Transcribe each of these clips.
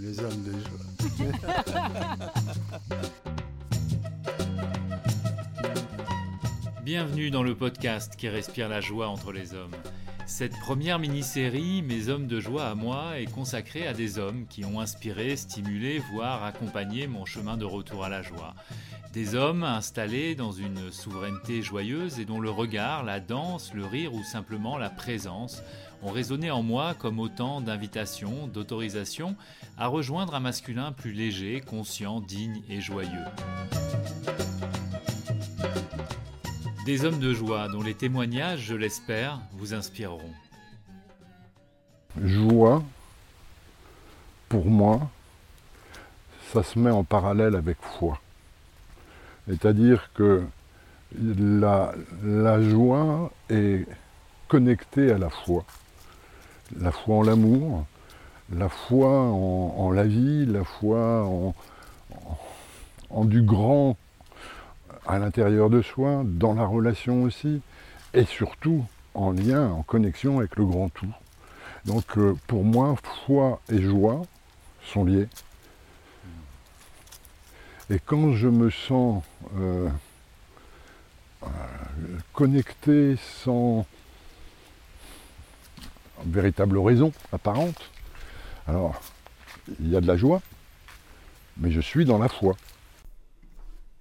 Les hommes de Bienvenue dans le podcast qui respire la joie entre les hommes. Cette première mini-série, Mes hommes de joie à moi, est consacrée à des hommes qui ont inspiré, stimulé, voire accompagné mon chemin de retour à la joie. Des hommes installés dans une souveraineté joyeuse et dont le regard, la danse, le rire ou simplement la présence ont résonné en moi comme autant d'invitations, d'autorisations à rejoindre un masculin plus léger, conscient, digne et joyeux. Des hommes de joie dont les témoignages, je l'espère, vous inspireront. Joie, pour moi, ça se met en parallèle avec foi. C'est-à-dire que la, joie est connectée à la foi. La foi en l'amour, la foi en, la vie, la foi en, en, du grand à l'intérieur de soi, dans la relation aussi, et surtout en lien, en connexion avec le grand tout. Donc euh, pour moi, foi et joie sont liés. Et quand je me sens euh, euh, connecté sans véritable raison apparente, alors il y a de la joie, mais je suis dans la foi.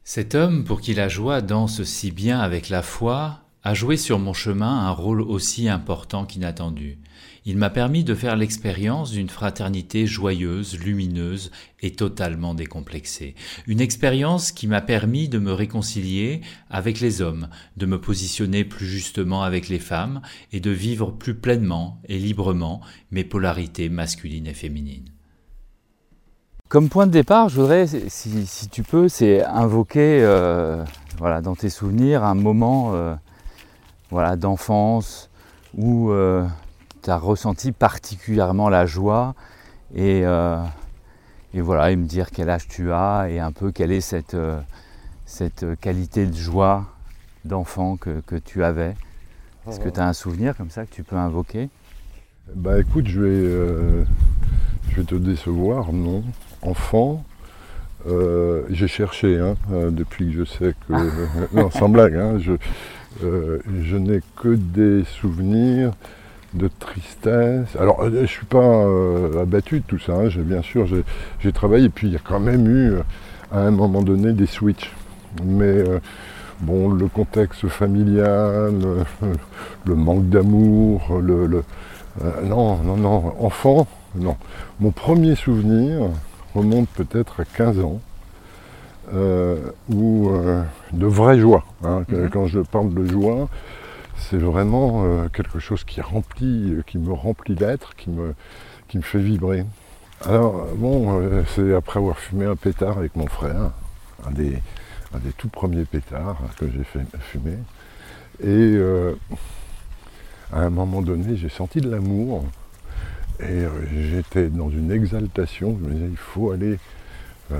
Cet homme, pour qui la joie danse si bien avec la foi, a joué sur mon chemin un rôle aussi important qu'inattendu. Il m'a permis de faire l'expérience d'une fraternité joyeuse, lumineuse et totalement décomplexée. Une expérience qui m'a permis de me réconcilier avec les hommes, de me positionner plus justement avec les femmes et de vivre plus pleinement et librement mes polarités masculines et féminines. Comme point de départ, je voudrais, si, tu peux, c'est invoquer euh, voilà, dans tes souvenirs un moment euh, voilà, d'enfance où euh, tu as ressenti particulièrement la joie et, euh, et, voilà, et me dire quel âge tu as et un peu quelle est cette, euh, cette qualité de joie d'enfant que, que, tu avais. Est-ce que tu as un souvenir comme ça que tu peux invoquer? Bah écoute, je vais, je vais te décevoir, non enfant, euh, j'ai cherché hein, depuis que je sais que. non, sans blague, hein, je, euh, je n'ai que des souvenirs de tristesse. Alors, je ne suis pas euh, abattu de tout ça, hein, bien sûr, j'ai travaillé, puis il y a quand même eu, à un moment donné, des switches. Mais bon, le contexte familial, le, le manque d'amour, le, le non, non, non, enfant, non. Mon premier souvenir, remonte peut-être à 15 ans, euh, euh, de vraie joie. Hein, mm -hmm. Quand je parle de joie, c'est vraiment euh, quelque chose qui remplit, qui me remplit d'être, qui me, fait vibrer. Alors bon, euh, c'est après avoir fumé un pétard avec mon frère, un des, tout premiers pétards que j'ai fait fumer. Et euh, à un moment donné, j'ai senti de l'amour et euh, j'étais dans une exaltation, je me disais, il faut aller euh,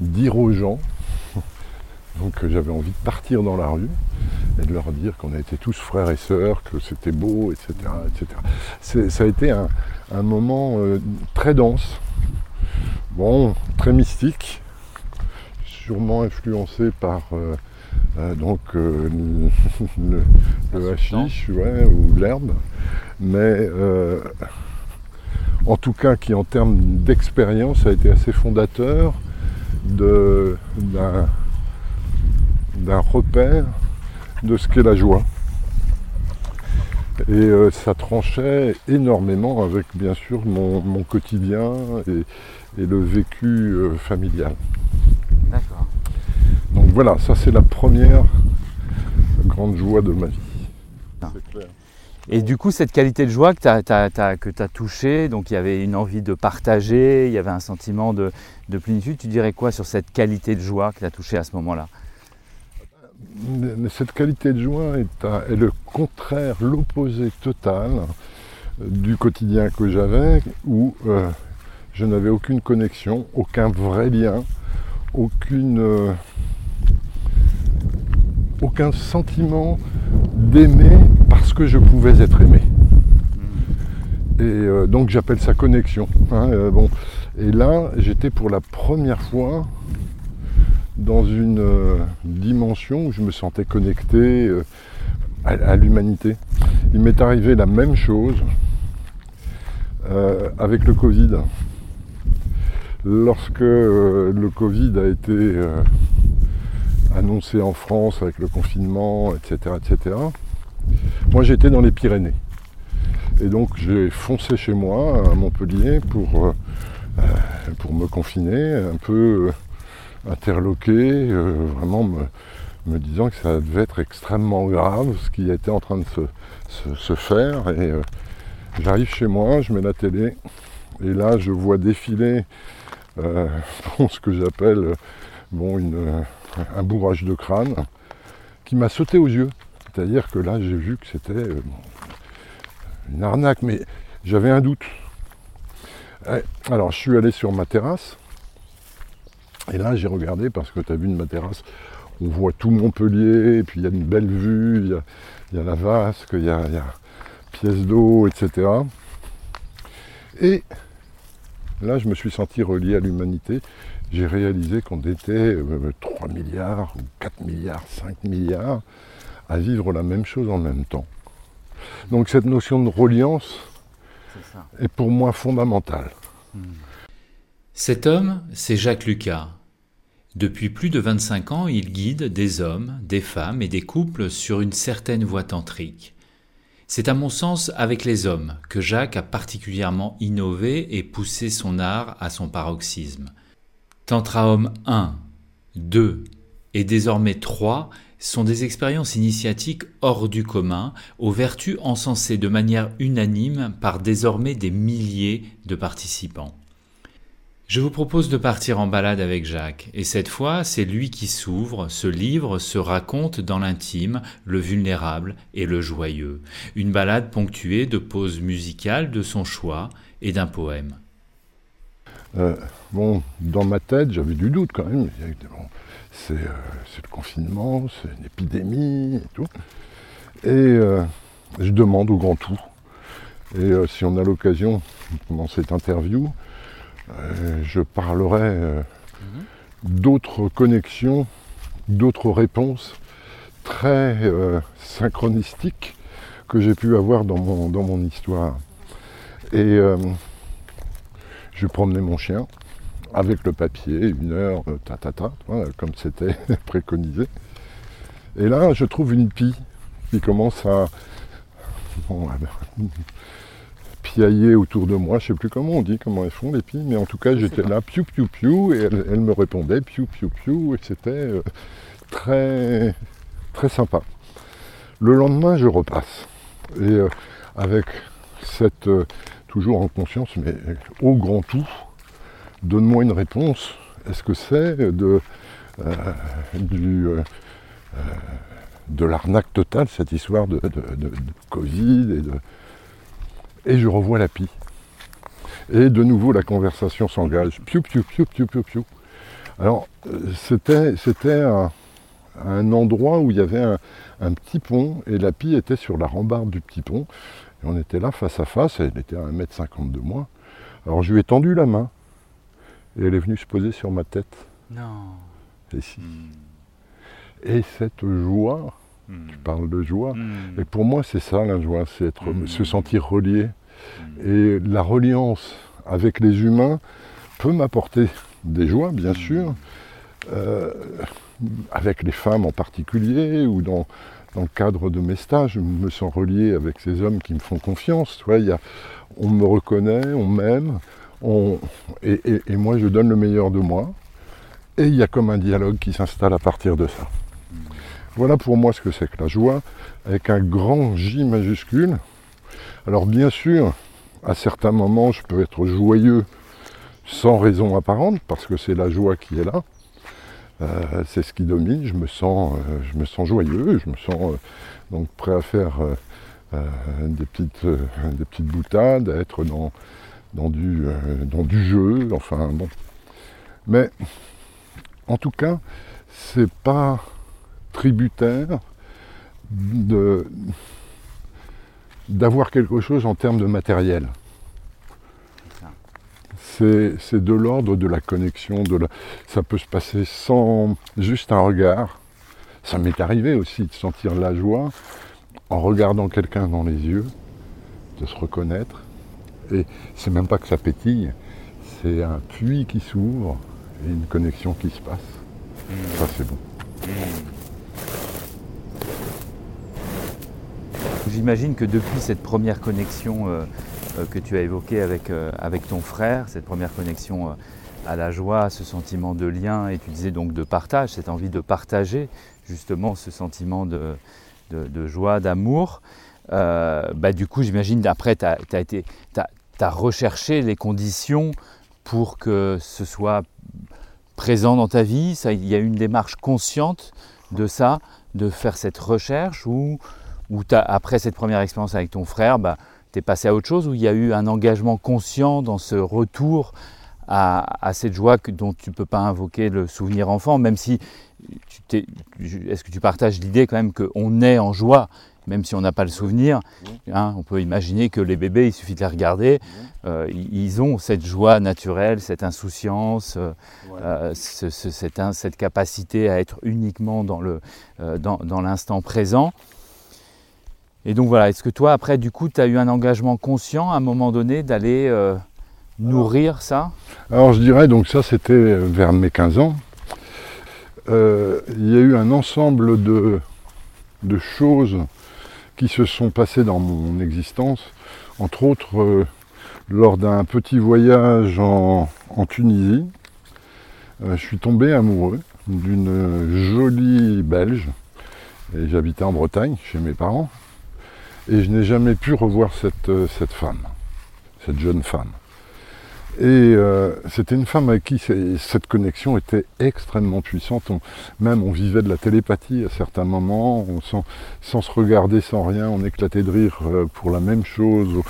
dire aux gens, donc j'avais envie de partir dans la rue et de leur dire qu'on était tous frères et sœurs, que c'était beau, etc. etc. Ça a été un, un moment euh, très dense, bon, très mystique, sûrement influencé par euh, euh, donc euh, le, le hashish ouais, ou l'herbe, mais euh, en tout cas qui en termes d'expérience a été assez fondateur d'un repère de ce qu'est la joie. Et euh, ça tranchait énormément avec bien sûr mon, mon quotidien et, et, le vécu euh, familial. D'accord. Donc voilà, ça c'est la première grande joie de ma vie. C'est clair. Et du coup, cette qualité de joie que tu as, as, touchée, donc il y avait une envie de partager, il y avait un sentiment de, de plénitude, tu dirais quoi sur cette qualité de joie que tu as touchée à ce moment-là? Cette qualité de joie est, le contraire, l'opposé total du quotidien que j'avais, où euh, je n'avais aucune connexion, aucun vrai lien, aucune, euh, aucun sentiment d'aimer parce que je pouvais être aimé. Et donc j'appelle ça connexion. Hein, bon. Et là, j'étais pour la première fois dans une dimension où je me sentais connecté à, l'humanité. Il m'est arrivé la même chose avec le Covid. Lorsque le Covid a été annoncé en France avec le confinement, etc. etc. Moi j'étais dans les Pyrénées. Et donc j'ai foncé chez moi à Montpellier pour, euh, euh, pour me confiner, un peu euh, interloqué, vraiment me, disant que ça devait être extrêmement grave ce qui était en train de se, faire. Et j'arrive chez moi, je mets la télé, et là je vois défiler ce que j'appelle bon, un bourrage de crâne qui m'a sauté aux yeux. C'est-à-dire que là, j'ai vu que c'était euh, une arnaque, mais j'avais un doute. Eh, alors, je suis allé sur ma terrasse, et là, j'ai regardé, parce que tu as vu de ma terrasse, on voit tout Montpellier, et puis il y a une belle vue, il y a, la vasque, il y a, y a pièces d'eau, etc. Et là, je me suis senti relié à l'humanité j'ai réalisé qu'on était 3 euh, milliards, ou 4 milliards, 5 milliards à vivre la même chose en même temps. Donc cette notion de reliance est, pour moi fondamentale. Hmm. Cet homme, c'est Jacques Lucas. Depuis plus de 25 ans, il guide des hommes, des femmes et des couples sur une certaine voie tantrique. C'est à mon sens avec les hommes que Jacques a particulièrement innové et poussé son art à son paroxysme. Tantra Homme 1, 2 et désormais 3 sont des expériences initiatiques hors du commun, aux vertus encensées de manière unanime par désormais des milliers de participants. Je vous propose de partir en balade avec Jacques, et cette fois, c'est lui qui s'ouvre, se livre, se raconte dans l'intime, le vulnérable et le joyeux. Une balade ponctuée de pauses musicales de son choix et d'un poème. Euh, bon, dans ma tête, j'avais du doute quand même. c'est, le confinement, c'est une épidémie et tout. Et euh, je demande au grand tout. Et euh, si on a l'occasion, pendant cette interview, je parlerai mhm. d'autres connexions, d'autres réponses très synchronistiques que j'ai pu avoir dans mon, dans mon histoire. Et je promenais mon chien avec le papier, une heure, euh, ta ta ta, comme c'était préconisé. Et là, je trouve une pie qui commence à piailler autour de moi. Je ne sais plus comment on dit, comment elles font les pies, mais en tout cas, j'étais là, piou piou piou, et elle, me répondait, piou piou piou, et c'était euh, très, très sympa. Le lendemain, je repasse. Et euh, avec cette toujours en conscience, mais au grand tout, donne-moi une réponse. Est-ce que c'est de, euh, du, euh, euh, de l'arnaque totale, cette histoire de, Covid et de... Et je revois la pie. Et de nouveau la conversation s'engage. Piou, piou, piou, piou, piou, piou. Alors, c'était, c'était un, un, endroit où il y avait un, un, petit pont et la pie était sur la rambarde du petit pont. Et on était là face à face, elle était à 1m50 de moi. Alors je lui ai tendu la main et elle est venue se poser sur ma tête. Non. Et si. Et cette joie. Tu parles de joie, hmm. et pour moi c'est ça la joie, c'est être, se sentir relié. Et la reliance avec les humains peut m'apporter des joies, bien sûr, euh, avec les femmes en particulier, ou dans, dans le cadre de mes stages, je me sens relié avec ces hommes qui me font confiance. on me reconnaît, on m'aime, et, moi je donne le meilleur de moi. Et il y a comme un dialogue qui s'installe à partir de ça. Voilà pour moi ce que c'est que la joie, avec un grand J majuscule. Alors bien sûr, à certains moments, je peux être joyeux sans raison apparente, parce que c'est la joie qui est là. Euh, c'est ce qui domine, je me sens, euh, je me sens joyeux, je me sens euh, donc prêt à faire des, petites, des petites boutades, à être dans, du, dans du jeu, enfin bon. Mais en tout cas, c'est pas tributaire d'avoir quelque chose en termes de matériel. c'est de l'ordre de la connexion, de ça peut se passer sans juste un regard. Ça m'est arrivé aussi de sentir la joie en regardant quelqu'un dans les yeux, de se reconnaître. Et c'est même pas que ça pétille, c'est un puits qui s'ouvre et une connexion qui se passe. Mmh. Ça c'est bon. Mmh. J'imagine que depuis cette première connexion euh, euh, que tu as évoquée avec, euh, avec ton frère, cette première connexion à la joie, ce sentiment de lien, et tu disais donc de partage, cette envie de partager justement ce sentiment de, de, joie, d'amour, bah, du coup j'imagine après tu as, recherché les conditions pour que ce soit présent dans ta vie, il y a une démarche consciente de ça, de faire cette recherche ou ou après cette première expérience avec ton frère, bah, tu es passé à autre chose, où il y a eu un engagement conscient dans ce retour à, cette joie dont tu ne peux pas invoquer le souvenir enfant, même si, est-ce que tu partages l'idée quand même qu'on est en joie, même si on n'a pas le souvenir hein, On peut imaginer que les bébés, il suffit de les regarder, euh, ils ont cette joie naturelle, cette insouciance, euh, euh, cette, capacité à être uniquement dans l'instant présent. Et donc voilà, est-ce que toi, après, du coup, tu as eu un engagement conscient à un moment donné d'aller euh, nourrir ça? Alors je dirais, donc ça c'était vers mes 15 ans. Euh, il y a eu un ensemble de, de, choses qui se sont passées dans mon existence, entre autres euh, lors d'un petit voyage en, en Tunisie. je suis tombé amoureux d'une jolie Belge, et j'habitais en Bretagne chez mes parents. Et je n'ai jamais pu revoir cette, euh, cette femme, cette jeune femme. Et euh, c'était une femme avec qui cette connexion était extrêmement puissante. même on vivait de la télépathie à certains moments, sans, se regarder, sans rien, on éclatait de rire euh, pour la même chose.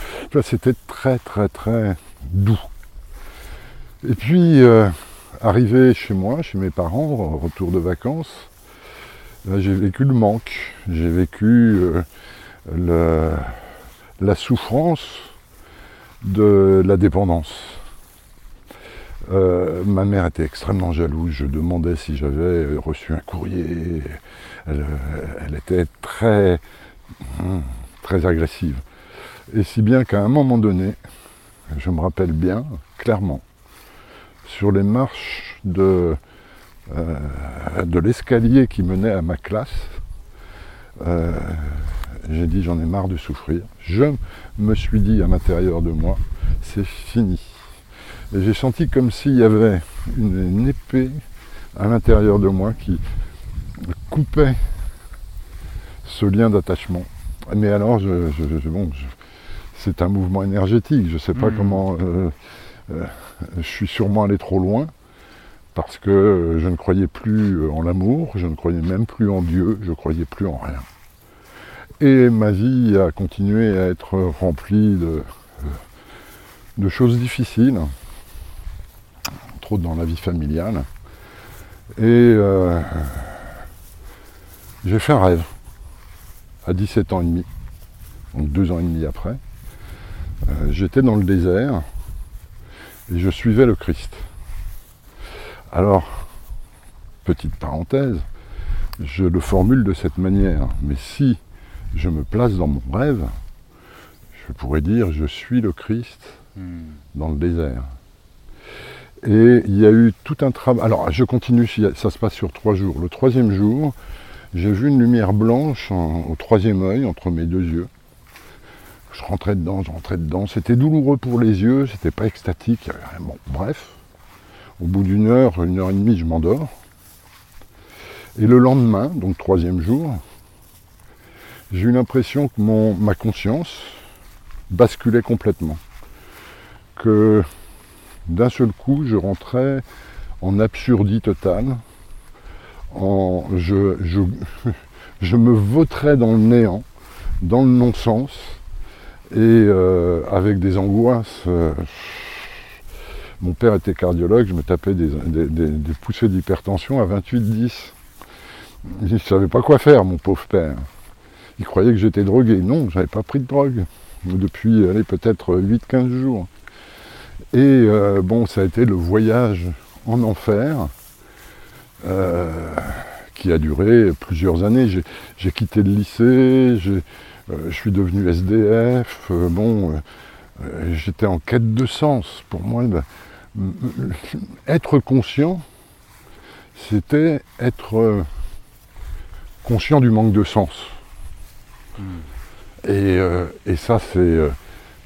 c'était très très très doux. Et puis, arrivé chez moi, chez mes parents, retour de vacances, j'ai vécu le manque. J'ai vécu la souffrance de la dépendance. Euh, ma mère était extrêmement jalouse. Je demandais si j'avais reçu un courrier. Elle, était très, hum, très agressive. Et si bien qu'à un moment donné, je me rappelle bien, clairement, sur les marches de, euh, l'escalier qui menait à ma classe, euh, j'ai dit j'en ai marre de souffrir. Je me suis dit à l'intérieur de moi, c'est fini. Et j'ai senti comme s'il y avait une, épée à l'intérieur de moi qui coupait ce lien d'attachement. Mais alors, c'est un mouvement énergétique. Je ne sais pas mmh. comment. Euh, euh, je suis sûrement allé trop loin parce que je ne croyais plus en l'amour, je ne croyais même plus en Dieu, je ne croyais plus en rien. Et ma vie a continué à être remplie de, choses difficiles, trop dans la vie familiale. Et euh, j'ai fait un rêve à 17 ans et demi, donc deux ans et demi après. Euh, j'étais dans le désert et je suivais le Christ. Alors, petite parenthèse, je le formule de cette manière, mais si je me place dans mon rêve, je pourrais dire je suis le Christ hmm. dans le désert. Et il y a eu tout un travail. Alors je continue, ça se passe sur trois jours. Le troisième jour, j'ai vu une lumière blanche au troisième œil, entre mes deux yeux. Je rentrais dedans, je rentrais dedans. C'était douloureux pour les yeux, c'était pas extatique. Bon, bref. Au bout d'une heure, une heure et demie, je m'endors. Et le lendemain, donc troisième jour, j'ai eu l'impression que mon, ma conscience basculait complètement. Que d'un seul coup, je rentrais en absurdie totale, en, je, je, me vautrais dans le néant, dans le non-sens, et euh, avec des angoisses. Euh, mon père était cardiologue, je me tapais des, des poussées d'hypertension à 28-10. Il ne savait pas quoi faire, mon pauvre père. Il croyait que j'étais drogué. Non, j'avais pas pris de drogue depuis peut-être 8-15 jours. Et euh, bon, ça a été le voyage en enfer euh, qui a duré plusieurs années. J'ai quitté le lycée, euh, je suis devenu SDF. bon, j'étais en quête de sens. Pour moi, être conscient, c'était être conscient du manque de sens. Hmm. Et, ça, c'est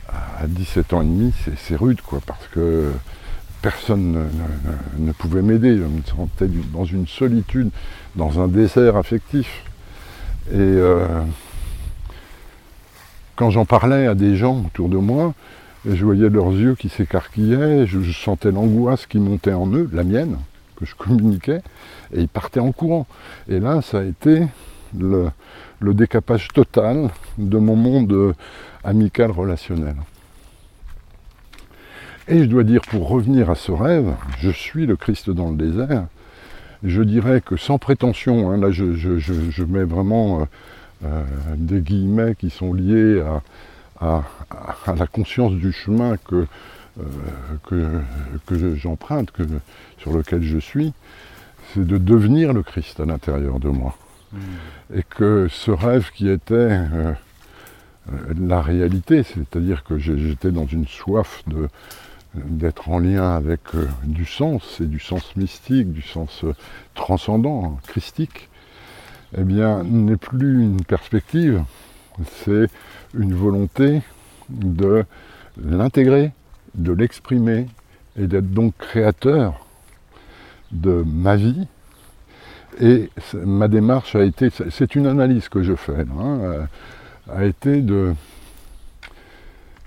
à 17 ans et demi, c'est rude, quoi, parce que personne ne, pouvait m'aider. Je me sentais dans une solitude, dans un désert affectif. Et euh, quand j'en parlais à des gens autour de moi, je voyais leurs yeux qui s'écarquillaient, je, sentais l'angoisse qui montait en eux, la mienne, que je communiquais, et ils partaient en courant. Et là, ça a été le, décapage total de mon monde amical relationnel. Et je dois dire, pour revenir à ce rêve, je suis le Christ dans le désert. Je dirais que sans prétention, hein, là je, mets vraiment euh, euh, des guillemets qui sont liés à, la conscience du chemin que, euh, que, j'emprunte, sur lequel je suis, c'est de devenir le Christ à l'intérieur de moi. Et que ce rêve qui était la réalité, c'est-à-dire que j'étais dans une soif d'être en lien avec euh, du sens, et du sens mystique, du sens euh, transcendant, christique, eh bien, n'est plus une perspective, c'est une volonté de l'intégrer, de l'exprimer, et d'être donc créateur de ma vie. Et ma démarche a été, c'est une analyse que je fais, hein, euh, a été de,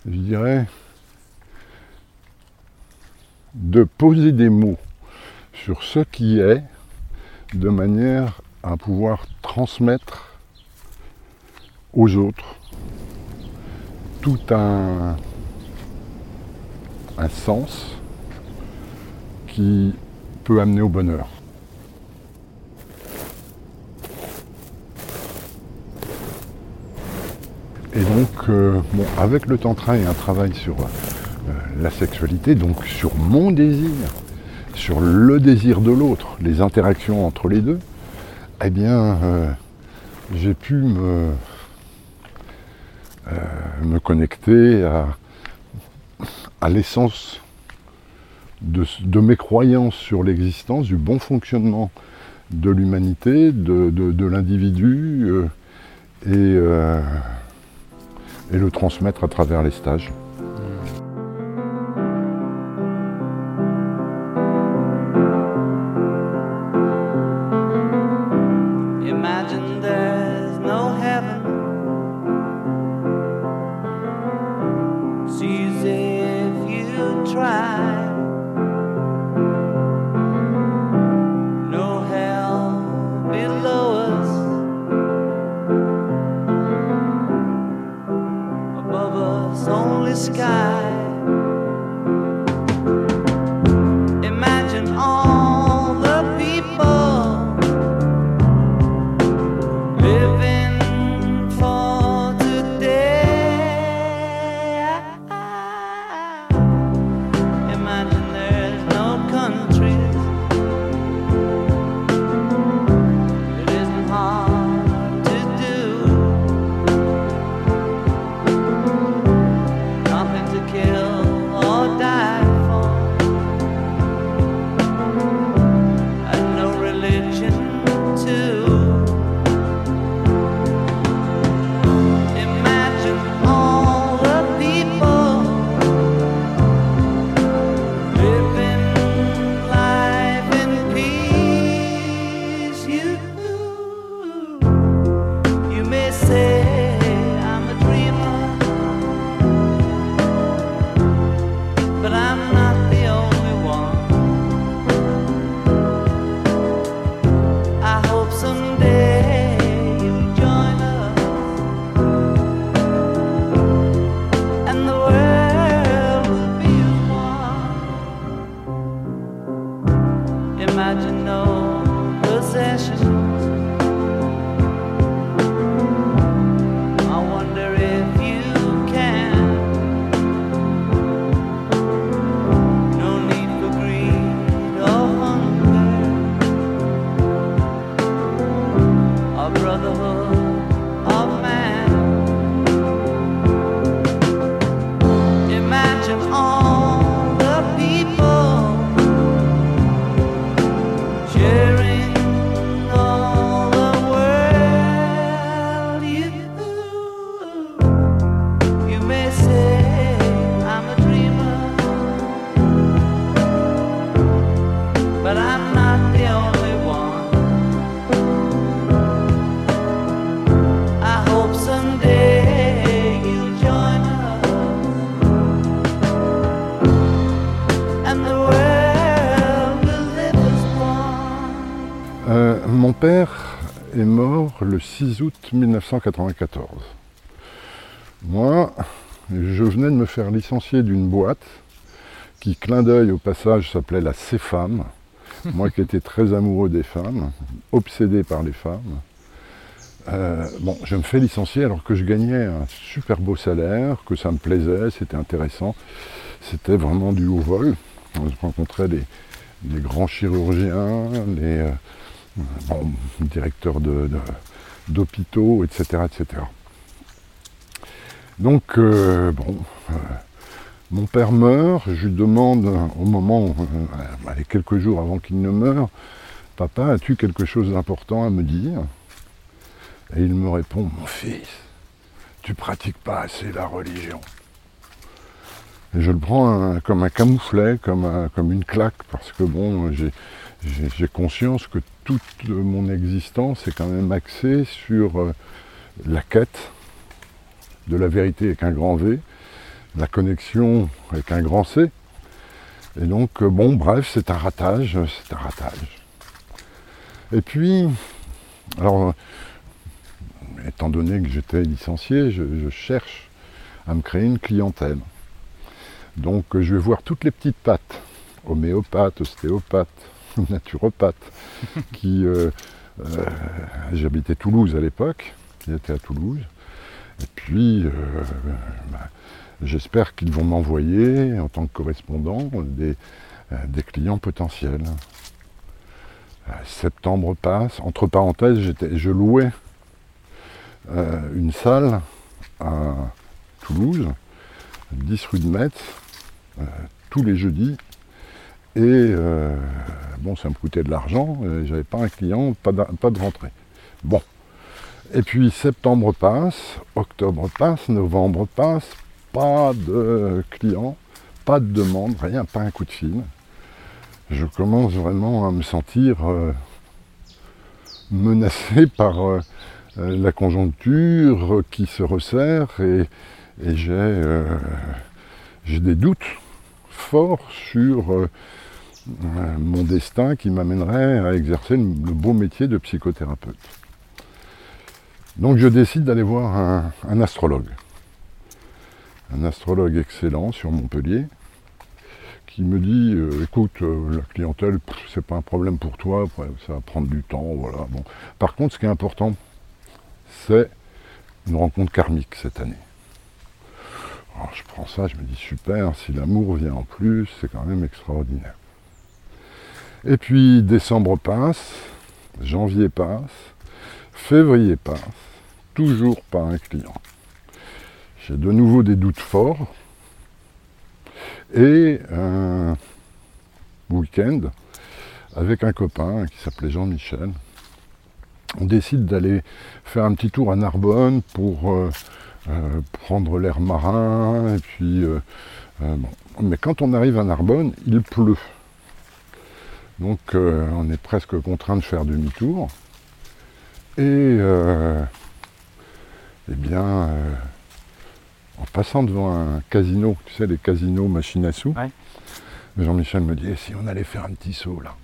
je dirais, de poser des mots sur ce qui est de manière à pouvoir transmettre aux autres tout un, un sens qui peut amener au bonheur. Et donc, euh, avec le tantra et un travail sur euh, la sexualité, donc sur mon désir, sur le désir de l'autre, les interactions entre les deux, eh bien, euh, j'ai pu me, me connecter à, l'essence de, mes croyances sur l'existence, du bon fonctionnement de l'humanité, de, l'individu, et, et le transmettre à travers les stages. 6 août 1994. Moi, je venais de me faire licencier d'une boîte qui, clin d'œil au passage, s'appelait la CFAM. Moi qui étais très amoureux des femmes, obsédé par les femmes. Euh, bon, je me fais licencier alors que je gagnais un super beau salaire, que ça me plaisait, c'était intéressant. C'était vraiment du haut vol. Je rencontrais des, grands chirurgiens, les euh, directeurs d'hôpitaux, etc., etc. Donc, euh, bon, mon père meurt, je lui demande au moment, quelques jours avant qu'il ne meure, Papa, as-tu quelque chose d'important à me dire? Et il me répond, mon fils, tu pratiques pas assez la religion. Et je le prends comme un camouflet, comme, comme une claque, parce que bon, j'ai conscience que toute mon existence est quand même axée sur euh, la quête de la vérité avec un grand V, la connexion avec un grand C. Et donc, euh, bon, bref, c'est un ratage, c'est un ratage. Et puis, alors, étant donné que j'étais licencié, je, cherche à me créer une clientèle. Donc je vais voir toutes les petites pattes, homéopathes, ostéopathes, naturopathes, qui... Euh, euh, j'habitais Toulouse à l'époque, qui était à Toulouse. Et puis, euh, bah, j'espère qu'ils vont m'envoyer, en tant que correspondant, des, clients potentiels. septembre passe. Entre parenthèses, je louais une salle à Toulouse, 10 rue de Metz, tous les jeudis. Et euh, bon, ça me coûtait de l'argent, j'avais pas un client, pas de, rentrée. Bon. Et puis septembre passe, octobre passe, novembre passe, pas de clients, pas de demande, rien, pas un coup de fil. Je commence vraiment à me sentir menacé par euh, la conjoncture qui se resserre et, euh, j'ai des doutes forts sur euh, mon destin qui m'amènerait à exercer le, beau métier de psychothérapeute. Donc je décide d'aller voir un, astrologue. Un astrologue excellent sur Montpellier qui me dit écoute, la clientèle, c'est pas un problème pour toi, ça va prendre du temps, voilà. Bon. Par contre, ce qui est important c'est une rencontre karmique cette année. Alors je prends ça, je me dis super, si l'amour vient en plus, c'est quand même extraordinaire. Et puis décembre passe, janvier passe, février passe, toujours pas un client. J'ai de nouveau des doutes forts. Et un week-end avec un copain qui s'appelait Jean-Michel, on décide d'aller faire un petit tour à Narbonne pour euh, euh, prendre l'air marin. Euh, Mais quand on arrive à Narbonne, il pleut. Donc on est presque contraint de faire demi-tour. Et eh bien, en passant devant un casino, tu sais, les casinos machines à sous, Jean-Michel me dit, si on allait faire un petit saut là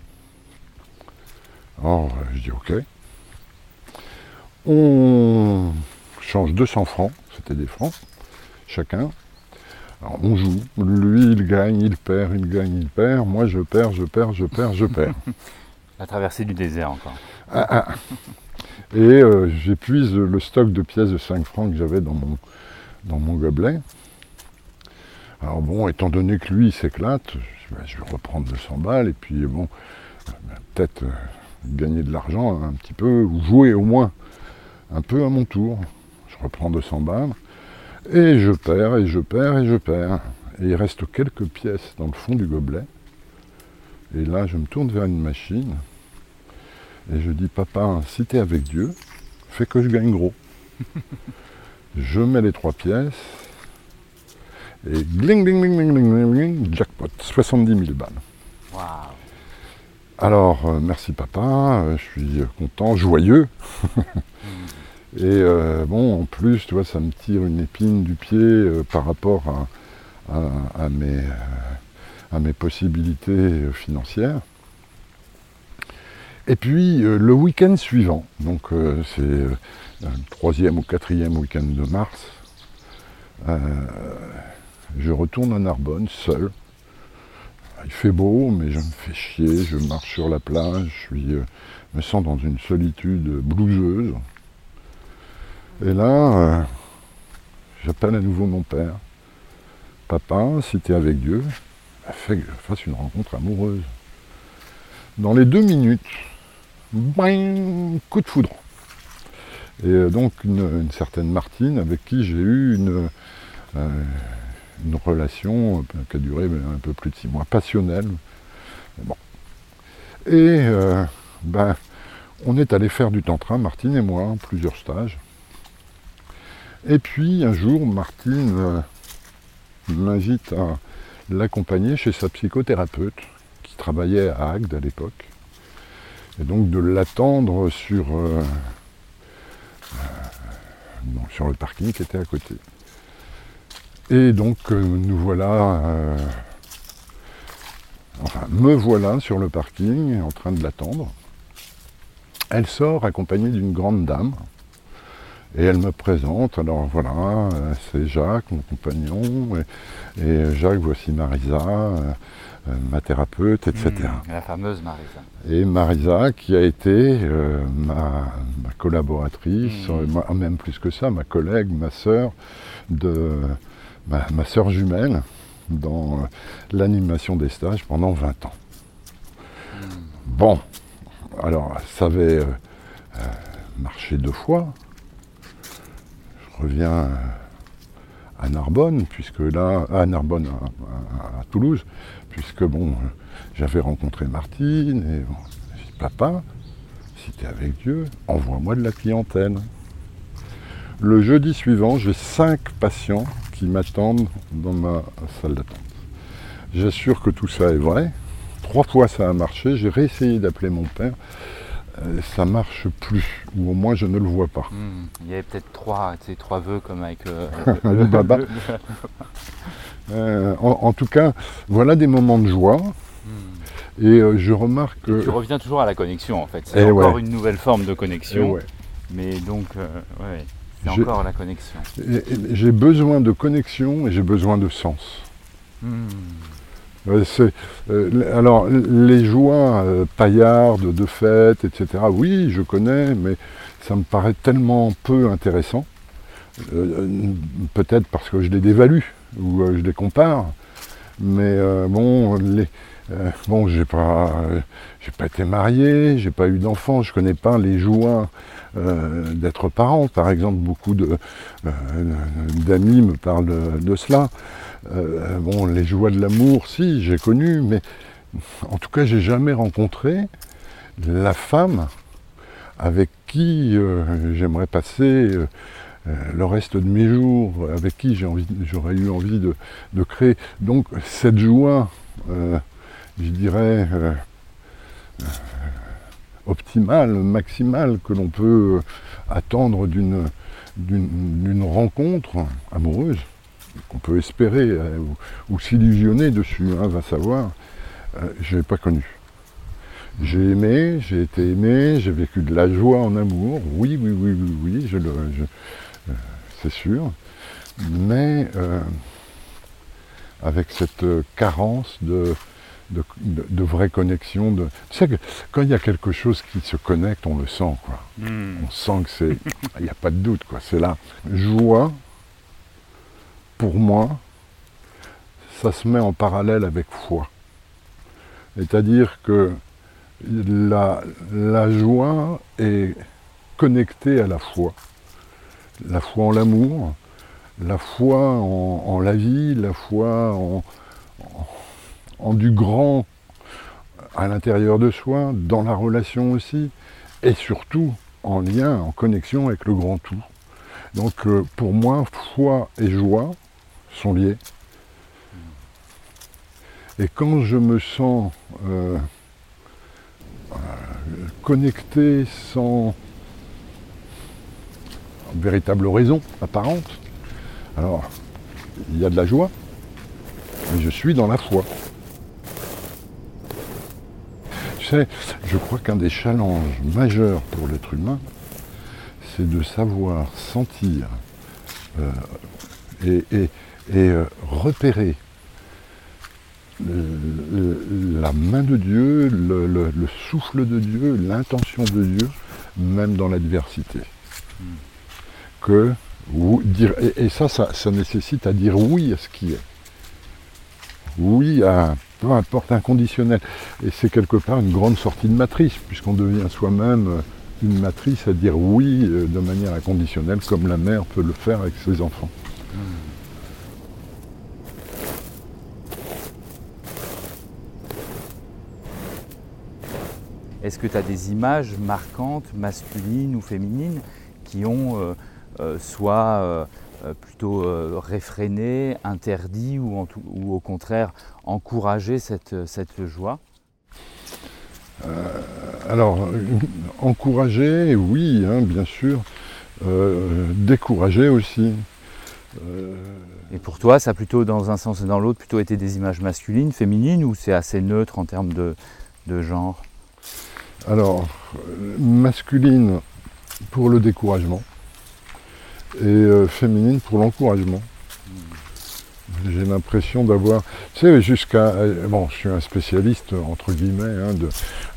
Alors je dis ok. On change 200 francs, c'était des francs, chacun. Alors on joue, lui il gagne, il perd, il gagne, il perd, moi je perds, je perds, je perds, je perds. La traversée du désert encore. Ah, ah. Et euh, j'épuise le stock de pièces de 5 francs que j'avais dans mon, dans mon gobelet. Alors bon, étant donné que lui il s'éclate, je, vais reprendre 200 balles et puis bon, peut-être euh, gagner de l'argent un petit peu, ou jouer au moins un peu à mon tour. Je reprends 200 balles, et je perds, et je perds, et je perds. Et il reste quelques pièces dans le fond du gobelet. Et là, je me tourne vers une machine, et je dis, papa, si tu es avec Dieu, fais que je gagne gros. je mets les trois pièces, et gling, gling, gling, gling, gling, gling, jackpot, 70 000 balles. Alors, euh, merci papa, euh, je suis content, joyeux. Et euh, bon, en plus, tu vois, ça me tire une épine du pied euh, par rapport à, mes, euh, mes possibilités financières. Et puis le week-end suivant, donc c'est le troisième ou quatrième week-end de mars, je retourne à Narbonne seul. Il fait beau, mais je me fais chier, je marche sur la plage, je suis, me sens dans une solitude blouseuse. Et là, j'appelle à nouveau mon père. Papa, si tu es avec Dieu, fais que je fasse une rencontre amoureuse. Dans les deux minutes, bang, coup de foudre. Et euh, donc une, certaine Martine avec qui j'ai eu une, euh, relation euh, qui a duré un peu plus de six mois, passionnelle. Bon. Et ben, on est allé faire du tantra, Martine et moi, plusieurs stages. Et puis un jour, Martine m'invite à l'accompagner chez sa psychothérapeute, qui travaillait à Agde à l'époque. Et donc de l'attendre sur, euh, euh, sur le parking qui était à côté. Et donc euh, nous voilà, enfin me voilà sur le parking en train de l'attendre. Elle sort accompagnée d'une grande dame et elle me présente, alors voilà, euh, c'est Jacques, mon compagnon, et, Jacques, voici Marisa, euh, euh, ma thérapeute, etc. Hmm, la fameuse Marisa. Et Marisa, qui a été ma, collaboratrice, hmm. même plus que ça, ma collègue, ma sœur, de ma, ma sœur jumelle, dans l'animation des stages pendant 20 ans. Hmm. Bon, alors ça avait marché deux fois, reviens à Narbonne, puisque là, à Narbonne, à, Toulouse, puisque bon, j'avais rencontré Martine, et bon, papa, si tu es avec Dieu, envoie-moi de la clientèle. Le jeudi suivant, j'ai cinq patients qui m'attendent dans ma salle d'attente. J'assure que tout ça est vrai. Trois fois ça a marché. J'ai réessayé d'appeler mon père. Euh, ça marche plus, ou au moins je ne le vois pas. Hmm. Il y avait peut-être trois, trois vœux comme avec le, baba. Euh, en, tout cas, voilà des moments de joie. Hmm. Et euh, je remarque que. Tu reviens toujours à la connexion en fait. C'est eh encore une nouvelle forme de connexion. Eh Mais donc, c'est encore la connexion. J'ai besoin de connexion et j'ai besoin de sens. Hmm. Euh, euh, alors, les joies euh, paillardes de fête, etc., oui, je connais, mais ça me paraît tellement peu intéressant. Peut-être parce que je les dévalue ou je les compare. Mais bon, les, bon, j'ai pas, été marié, j'ai pas eu d'enfant, je connais pas les joies d'être parent. Par exemple, beaucoup d'amis me parlent de cela. Euh, bon, les joies de l'amour, si, j'ai connu, mais en tout cas, j'ai jamais rencontré la femme avec qui euh, j'aimerais passer euh, le reste de mes jours, avec qui j'aurais eu envie de, créer. Donc cette joie, je dirais, optimale, maximale que l'on peut attendre d'une rencontre amoureuse, qu'on peut espérer euh, ou, s'illusionner dessus, hein, va savoir, euh, je n'ai pas connu. J'ai aimé, j'ai été aimé, j'ai vécu de la joie en amour, oui, oui, oui, oui, oui, je, euh, c'est sûr, mais avec cette carence de, de, vraie connexion. De... Tu sais que quand il y a quelque chose qui se connecte, on le sent, quoi. Hmm. On sent que c'est. Il n'y a pas de doute, quoi. C'est là. Joie, pour moi, ça se met en parallèle avec foi. C'est-à-dire que la, joie est connectée à la foi. La foi en l'amour, la foi en, la vie, la foi en, du grand à l'intérieur de soi, dans la relation aussi, et surtout en lien, en connexion avec le grand tout. Donc euh, pour moi, foi et joie, sont liés. Et quand je me sens euh, connecté sans véritable raison apparente, alors il y a de la joie, mais je suis dans la foi. sais, je crois qu'un des challenges majeurs pour l'être humain, c'est de savoir sentir euh, et, euh, repérer la main de Dieu, le, souffle de Dieu, l'intention de Dieu, même dans l'adversité. Que, et, ça, ça, ça, nécessite à dire oui à ce qui est. Oui à peu importe inconditionnel. Et c'est quelque part une grande sortie de matrice, puisqu'on devient soi-même une matrice à dire oui euh, de manière inconditionnelle, comme la mère peut le faire avec ses enfants. Est-ce que tu as des images marquantes, masculines ou féminines, qui ont euh, euh, soit plutôt réfréné, interdit ou, ou, au contraire encouragé cette, cette joie? Alors, encourager, oui, hein, bien sûr. Euh, décourager aussi. Euh, et pour toi, ça a plutôt, dans un sens et dans l'autre, plutôt été des images masculines, féminines, ou c'est assez neutre en termes de, genre? Alors, masculine pour le découragement et euh, féminine pour l'encouragement. J'ai l'impression d'avoir, tu sais, jusqu'à, bon, je suis un spécialiste entre guillemets hein, de,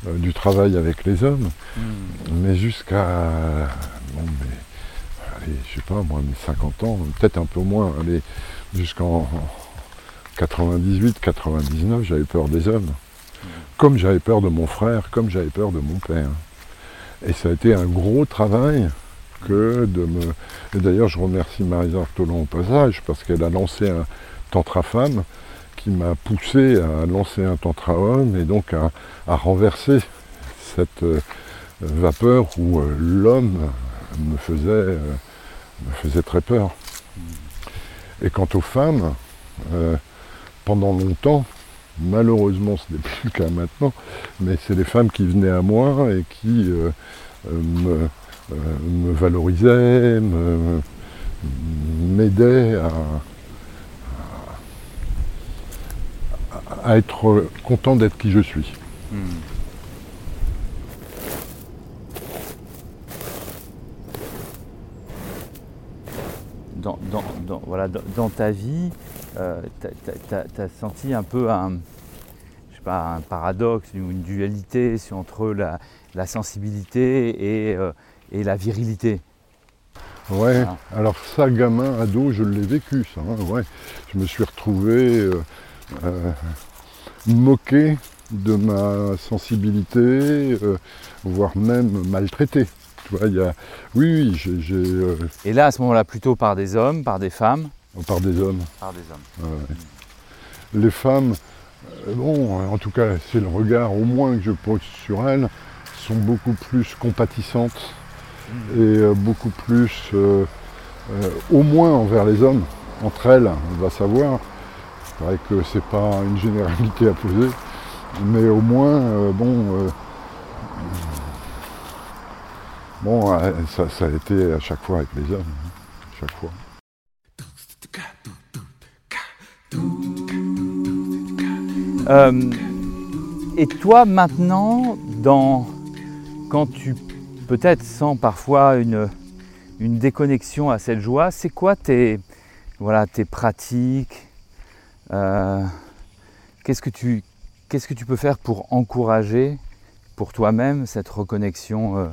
euh, du travail avec les hommes, hmm. mais jusqu'à, bon, mais, allez, je sais pas, moi, 50 ans, peut-être un peu moins, allez, jusqu'en 98, 99, j'avais peur des hommes. Comme j'avais peur de mon frère, comme j'avais peur de mon père. Et ça a été un gros travail que de me. Et d'ailleurs, je remercie Artolon au passage parce qu'elle a lancé un tantra femme qui m'a poussé à lancer un tantra homme et donc à, renverser cette euh, vapeur où euh, l'homme me faisait, euh, me faisait très peur. Et quant aux femmes, pendant longtemps, malheureusement ce n'est plus le cas maintenant, mais c'est les femmes qui venaient à moi et qui me euh, me valorisait, m'aidait à, être content d'être qui je suis. Hmm. Dans, ta vie, euh, tu as, senti un peu un, je sais pas, un paradoxe, une dualité entre la, sensibilité et, euh, et la virilité? Ouais, alors ça, gamin, ado, je l'ai vécu, ça. Hein, ouais. Je me suis retrouvé euh, euh, moqué de ma sensibilité, voire même maltraité. Tu vois, y a... Oui, oui, j'ai. Et là, à ce moment-là, plutôt par des hommes, par des femmes? Par des hommes. Par des hommes. Les femmes, bon, en tout cas, c'est le regard au moins que je pose sur elles, sont beaucoup plus compatissantes et euh, beaucoup plus, euh, euh, au moins envers les hommes, entre elles, on va savoir. C'est vrai que c'est pas une généralité à poser, mais au moins, bon, bon, ça, a été à chaque fois avec les hommes, hein, chaque fois. Et toi maintenant, quand tu peut-être sans parfois une, déconnexion à cette joie. C'est quoi tes, voilà, tes pratiques euh, qu'est-ce, que tu, qu'est-ce que tu peux faire pour encourager pour toi-même cette reconnexion euh,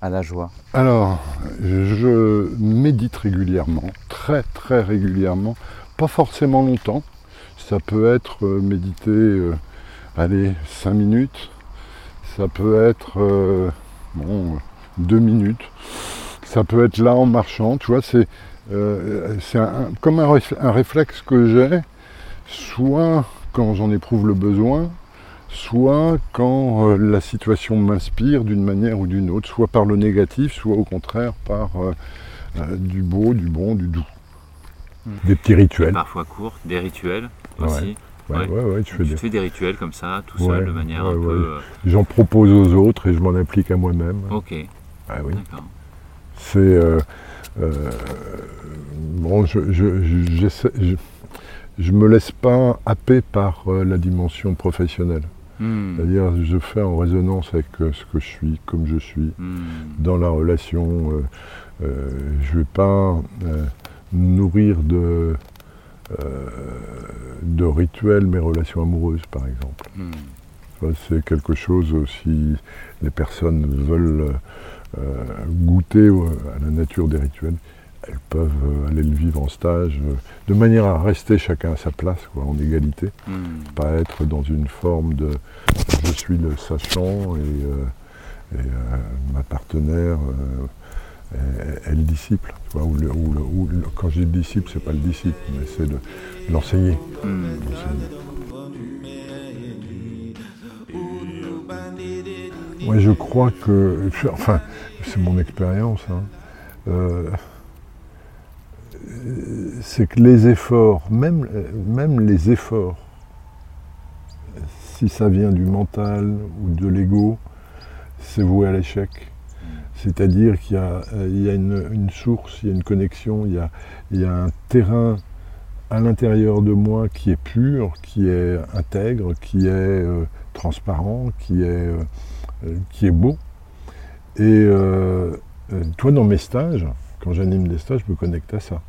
à la joie? Alors, je médite régulièrement, très très régulièrement, pas forcément longtemps. Ça peut être euh, méditer, allez, 5 minutes. Ça peut être, bon, deux minutes. Ça peut être là en marchant, tu vois, c'est euh, comme un, réflexe que j'ai, soit quand j'en éprouve le besoin, soit quand euh, la situation m'inspire d'une manière ou d'une autre, soit par le négatif, soit au contraire par euh, du beau, du bon, du doux. Hmm. Des petits rituels. Parfois courts, des rituels aussi. Ouais, ouais, ouais, tu, fais, des... fais, des... rituels comme ça, tout seul, de manière un peu. J'en propose aux autres et je m'en applique à moi-même. Ok. Ah oui. C'est. Euh, euh, bon, je, je, je, me laisse pas happer par euh, la dimension professionnelle. Hmm. C'est-à-dire, je fais en résonance avec euh, ce que je suis, comme je suis, hmm. dans la relation. Euh, euh, je ne vais pas nourrir de, de rituels mes relations amoureuses, par exemple. Hmm. C'est quelque chose aussi, les personnes veulent goûter à la nature des rituels elles peuvent euh, aller le vivre en stage, euh, de manière à rester chacun à sa place, quoi, en égalité. Hmm. Pas être dans une forme de je suis le sachant et, euh, ma partenaire est, le disciple. ou quand je dis disciple, c'est pas le disciple, mais c'est de l'enseigner. Hmm. Moi, je crois que, enfin, c'est mon expérience. Hein, c'est que les efforts, même, même les efforts, si ça vient du mental ou de l'ego, c'est voué à l'échec. C'est-à-dire qu'il y a, il y a une, source, il y a une connexion, il y a, il y a un terrain à l'intérieur de moi qui est pur, qui est intègre, qui est euh, transparent, qui est, euh, qui est beau. Et euh, toi, dans mes stages, quand j'anime des stages, je me connecte à ça.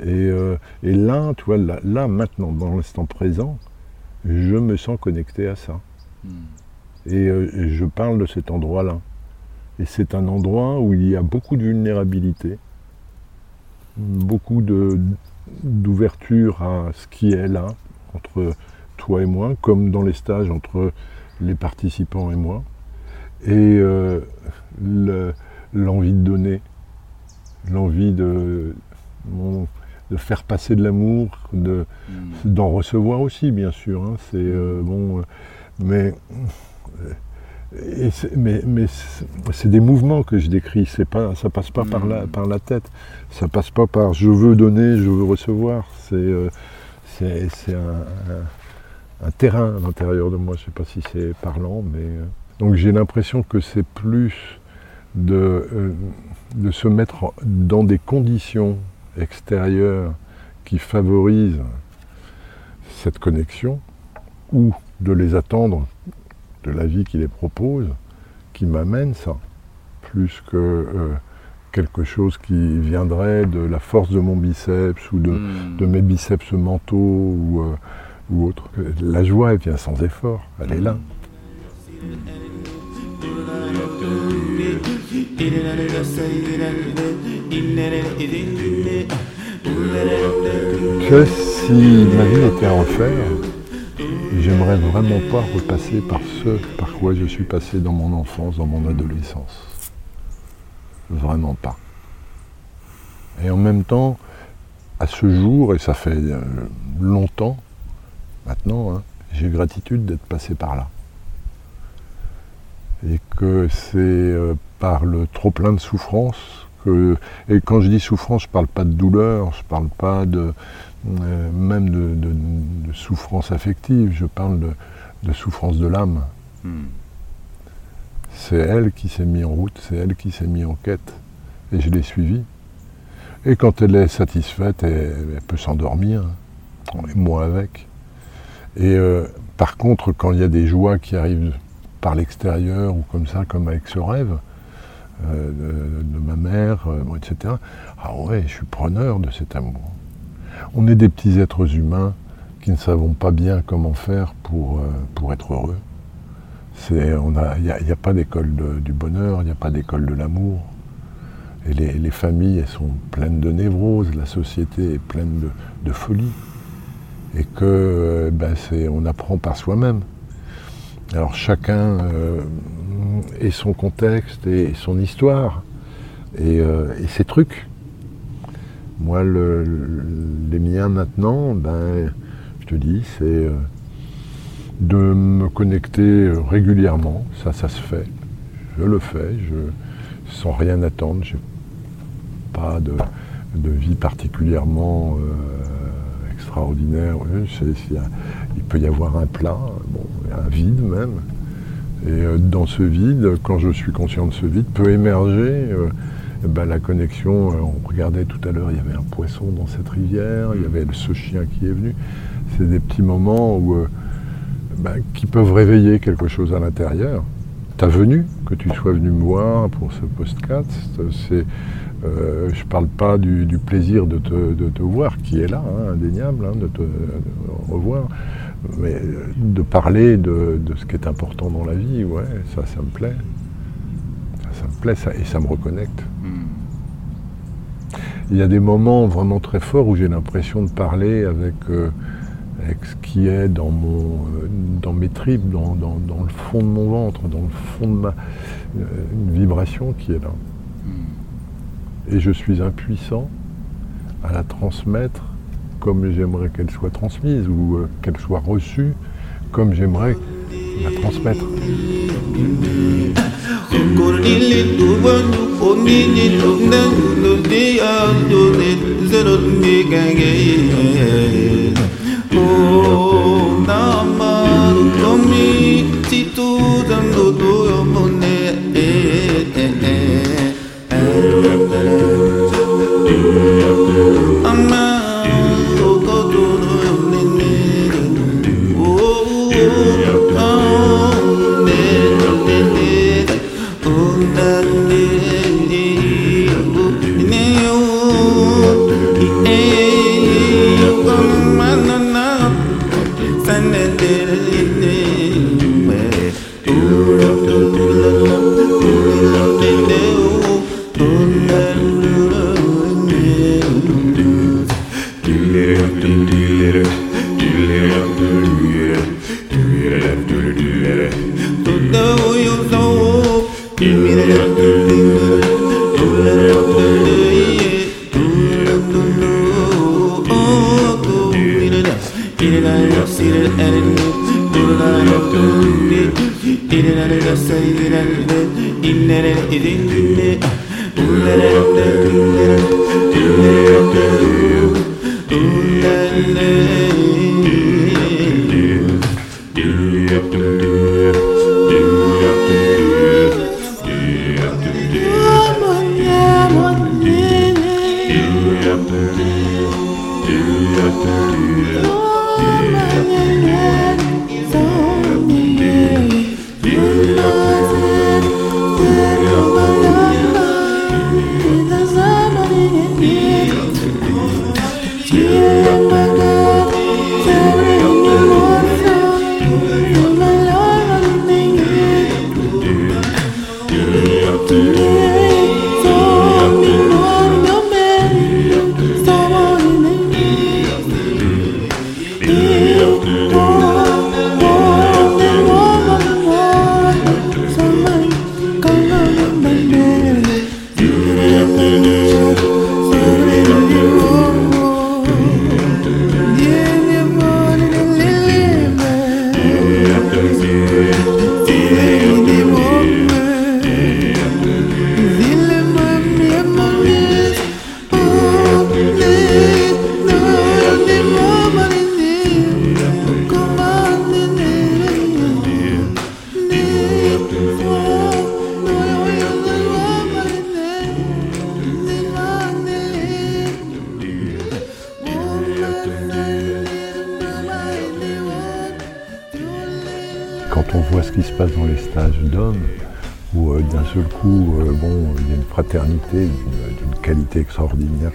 Euh, et, là, tu vois, là, maintenant, dans l'instant présent, je me sens connecté à ça. Hmm. Euh, et, je parle de cet endroit-là. Et c'est un endroit où il y a beaucoup de vulnérabilité, beaucoup d'ouverture à ce qui est là, entre toi et moi, comme dans les stages entre les participants et moi. Et euh, l'envie de donner, l'envie de, de faire passer de l'amour, de, hmm. d'en recevoir aussi, bien sûr. Hein. c'est euh, bon, euh, mais mais, mais c'est des mouvements que je décris. C'est pas, ça passe pas par la, hmm. par la tête. Ça passe pas par je veux donner, je veux recevoir. C'est, euh, un, un, terrain à l'intérieur de moi. Je sais pas si c'est parlant, mais donc j'ai l'impression que c'est plus de, de se mettre dans des conditions extérieur qui favorise cette connexion, ou de les attendre de la vie qui les propose, qui m'amène ça, plus que euh, quelque chose qui viendrait de la force de mon biceps ou de, hmm. mes biceps mentaux ou, euh, ou, autre. La joie, elle vient sans effort, elle est là. Que si ma vie était à refaire, j'aimerais vraiment pas repasser par ce par quoi je suis passé dans mon enfance, dans mon adolescence. Vraiment pas. Et en même temps, à ce jour, et ça fait euh, longtemps maintenant, hein, j'ai gratitude d'être passé par là. Et que c'est euh, par le trop plein de souffrance. Que, et quand je dis souffrance, je ne parle pas de douleur, je ne parle pas de, euh, même de, souffrance affective, je parle de, souffrance de l'âme. Hmm. C'est elle qui s'est mise en route, c'est elle qui s'est mise en quête. Et je l'ai suivie. Et quand elle est satisfaite, elle, peut s'endormir, et moi avec. Et euh, par contre, quand il y a des joies qui arrivent par l'extérieur ou comme ça, comme avec ce rêve, euh, de, ma mère, euh, etc. Ah ouais, je suis preneur de cet amour. On est des petits êtres humains qui ne savons pas bien comment faire pour, euh, être heureux. Il n'y a, pas d'école du bonheur, il n'y a pas d'école de l'amour. Les, familles, sont pleines de névroses, la société est pleine de, de folie. Et que ben, on apprend par soi-même. Alors chacun et son contexte et son histoire euh, et, ses trucs. Moi, les miens maintenant, ben, je te dis, c'est euh, de me connecter régulièrement. Ça, ça se fait. Je le fais, je, sans rien attendre. J'ai pas de, vie particulièrement euh, extraordinaire. il peut y avoir un plat, bon, un vide même. Et euh, dans ce vide, quand je suis conscient de ce vide, peut émerger euh, ben, la connexion. Euh, on regardait tout à l'heure, il y avait un poisson dans cette rivière, il y avait ce chien qui est venu. C'est des petits moments où ben, qui peuvent réveiller quelque chose à l'intérieur. Ta venue, que tu sois venu me voir pour ce podcast, c'est, euh, je ne parle pas du, plaisir de te, voir, qui est là, hein, indéniable, hein, de te revoir, mais de parler de, ce qui est important dans la vie, ouais, ça, ça me plaît. Ça, me plaît ça, et ça me reconnecte. Hmm. Il y a des moments vraiment très forts où j'ai l'impression de parler avec... Euh, avec ce qui est dans, mon, euh, dans mes tripes, dans, le fond de mon ventre, dans le fond de ma. Euh, une vibration qui est là. Et je suis impuissant à la transmettre comme j'aimerais qu'elle soit transmise ou euh, qu'elle soit reçue comme j'aimerais la transmettre.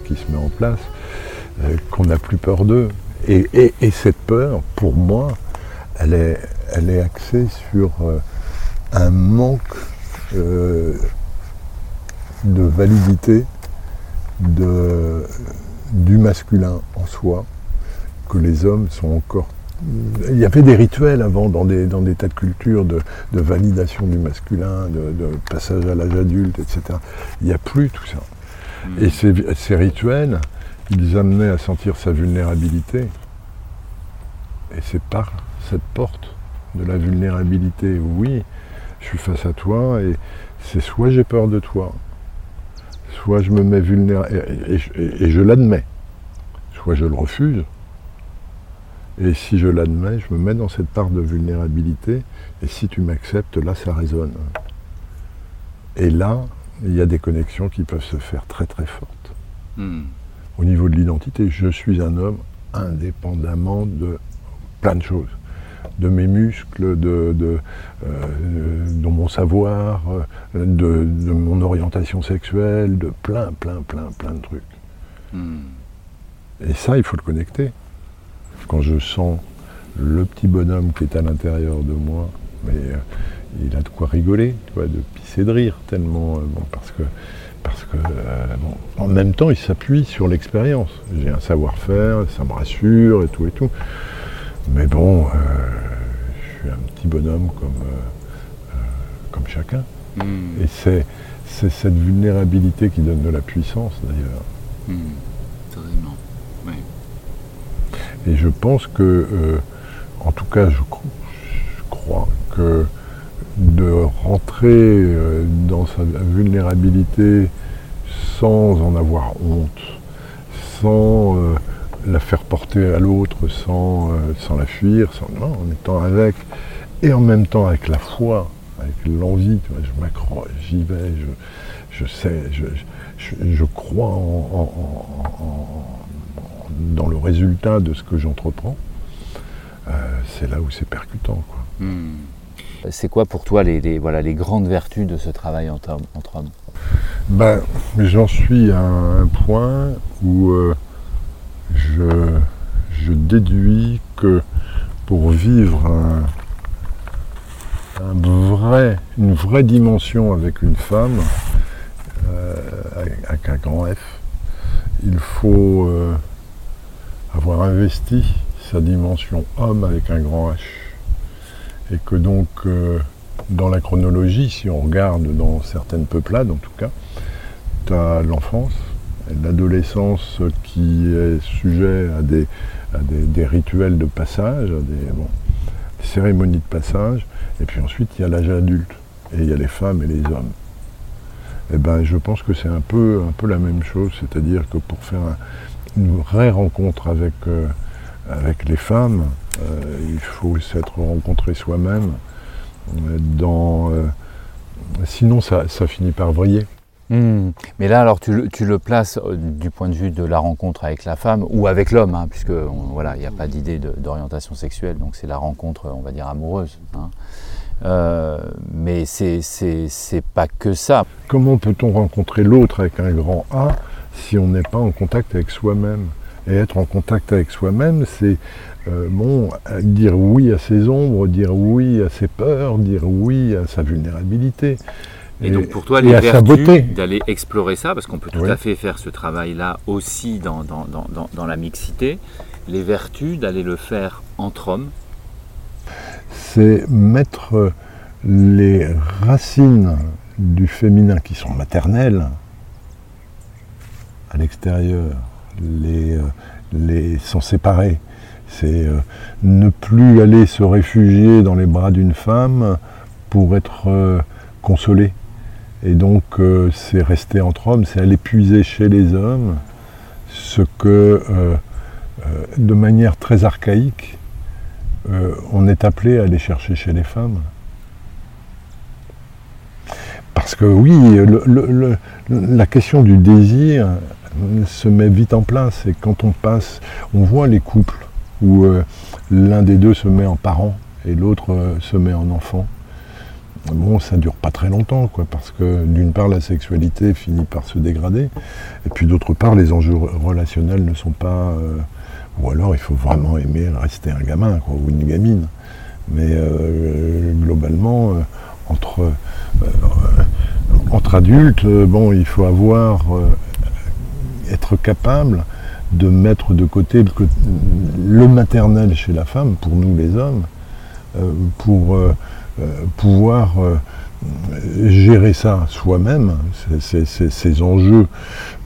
Qui se met en place, euh, qu'on n'a plus peur d'eux. Et, cette peur, pour moi, elle est, elle est axée sur euh, un manque euh, de validité du masculin en soi, que les hommes sont encore il y avait des rituels avant dans des, dans des tas de cultures de, validation du masculin, de, passage à l'âge adulte, etc. Il n'y a plus tout ça. Et ces, rituels, ils amenaient à sentir sa vulnérabilité. Et c'est par cette porte de la vulnérabilité, oui, je suis face à toi et c'est soit j'ai peur de toi, soit je me mets vulnérable, et je l'admets, soit je le refuse, et si je l'admets, je me mets dans cette part de vulnérabilité. Et si tu m'acceptes, là, ça résonne. Et là, il y a des connexions qui peuvent se faire très très fortes. Hmm. Au niveau de l'identité, je suis un homme indépendamment de plein de choses. de mes muscles, de, de, mon savoir, de, mon orientation sexuelle, de plein, plein, plein, plein de trucs. Hmm. Et ça, il faut le connecter. Quand je sens le petit bonhomme qui est à l'intérieur de moi, mais il a de quoi rigoler, tu de pisser de rire tellement, bon, parce que parce que euh, en même temps, il s'appuie sur l'expérience. J'ai un savoir-faire, ça me rassure et tout et tout. Mais bon, euh, je suis un petit bonhomme comme, euh, comme chacun. Hmm. Et c'est, cette vulnérabilité qui donne de la puissance d'ailleurs. Hmm. Oui. Et je pense que, en tout cas, je crois que de rentrer euh, dans sa vulnérabilité sans en avoir honte, sans euh, la faire porter à l'autre, sans, euh, sans la fuir, sans, en étant avec, et en même temps avec la foi, avec l'envie, je m'accroche, j'y vais, je, sais, je, crois dans le résultat de ce que j'entreprends, c'est là où c'est percutant. Quoi. Hmm. C'est quoi pour toi les, voilà, les grandes vertus de ce travail entre, hommes? Ben, J'en suis à un point où euh, je, déduis que pour vivre vrai, une vraie dimension avec une femme, euh, avec un grand F, il faut euh, avoir investi sa dimension homme avec un grand H et que donc euh, dans la chronologie, si on regarde dans certaines peuplades en tout cas, tu as l'enfance, l'adolescence qui est sujet à des, rituels de passage, à des, cérémonies de passage, et puis ensuite il y a l'âge adulte, et il y a les femmes et les hommes. Et eh ben, je pense que c'est un peu, un peu la même chose, c'est-à-dire que pour faire une vraie rencontre avec, euh, avec les femmes, il faut s'être rencontré soi-même. Euh, dans, euh, sinon, ça, finit par vriller. Hmm. Mais là, alors, tu, le places du point de vue de la rencontre avec la femme ou avec l'homme, hein, puisque voilà, il n'y a pas d'idée d'orientation sexuelle, donc c'est la rencontre, on va dire, amoureuse. Hein. mais c'est pas que ça. Comment peut-on rencontrer l'autre avec un grand A si on n'est pas en contact avec soi-même? Et être en contact avec soi-même, c'est euh, bon, dire oui à ses ombres, dire oui à ses peurs, dire oui à sa vulnérabilité. Et, donc pour toi, les vertus d'aller explorer ça, parce qu'on peut tout à fait faire ce travail-là aussi dans, dans, la mixité, les vertus d'aller le faire entre hommes C'est mettre les racines du féminin qui sont maternelles à l'extérieur, les, euh, les sont séparées c'est euh, ne plus aller se réfugier dans les bras d'une femme pour être euh, consolé. Et donc euh, c'est rester entre hommes, c'est aller puiser chez les hommes ce que, de manière très archaïque, on est appelé à aller chercher chez les femmes. Parce que oui, la question du désir se met vite en place. Et quand on passe, on voit les couples où euh, l'un des deux se met en parent et l'autre euh, se met en enfant. Bon, ça dure pas très longtemps, parce que d'une part la sexualité finit par se dégrader, et puis d'autre part les enjeux relationnels ne sont pas, euh, ou alors il faut vraiment aimer rester un gamin ou une gamine. Mais globalement, entre entre adultes, bon, il faut avoir être capable de mettre de côté le, maternel chez la femme, pour nous les hommes, euh, pour euh, euh, pouvoir gérer ça soi-même, ces enjeux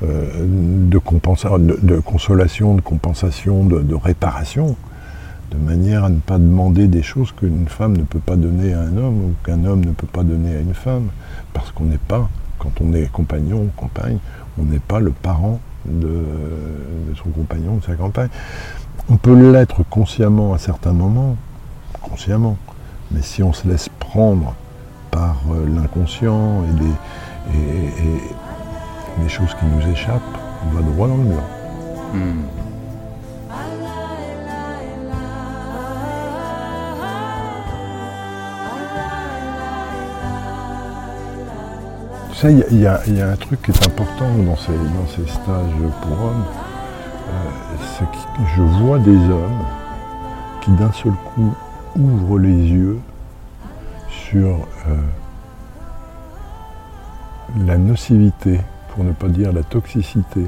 de, de, consolation, de compensation, de, réparation, de manière à ne pas demander des choses qu'une femme ne peut pas donner à un homme ou qu'un homme ne peut pas donner à une femme, parce qu'on n'est pas, quand on est compagnon ou compagne, on n'est pas le parent de, son compagnon, de sa compagne. On peut l'être consciemment à certains moments, consciemment, mais si on se laisse prendre par euh, l'inconscient et les, choses qui nous échappent, on va droit dans le mur. Hmm. Il y, a un truc qui est important dans ces, dans ces stages pour hommes, euh, c'est que je vois des hommes qui d'un seul coup ouvrent les yeux sur euh, la nocivité, pour ne pas dire la toxicité,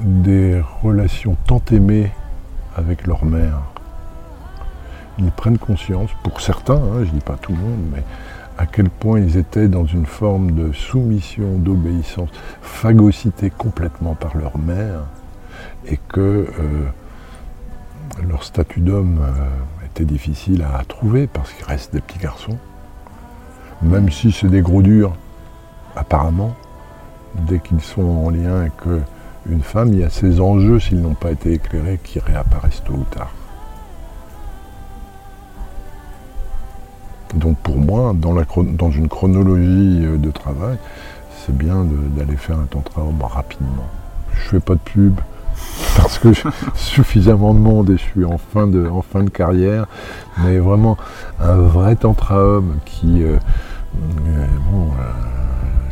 des relations tant aimées avec leur mère. Ils prennent conscience, pour certains, hein, je ne dis pas tout le monde, mais à quel point ils étaient dans une forme de soumission, d'obéissance, phagocytés complètement par leur mère, et que euh, leur statut d'homme euh, était difficile à trouver parce qu'ils restent des petits garçons. Même si c'est des gros durs, apparemment, dès qu'ils sont en lien avec une femme, il y a ces enjeux, s'ils n'ont pas été éclairés, qui réapparaissent tôt ou tard. Donc pour moi, dans, une chronologie euh, de travail, c'est bien d'aller faire un temps de travail rapidement. Je fais pas de pub parce que j'ai suffisamment de monde et je suis en fin de, carrière, mais vraiment un vrai tantra homme qui, euh, euh,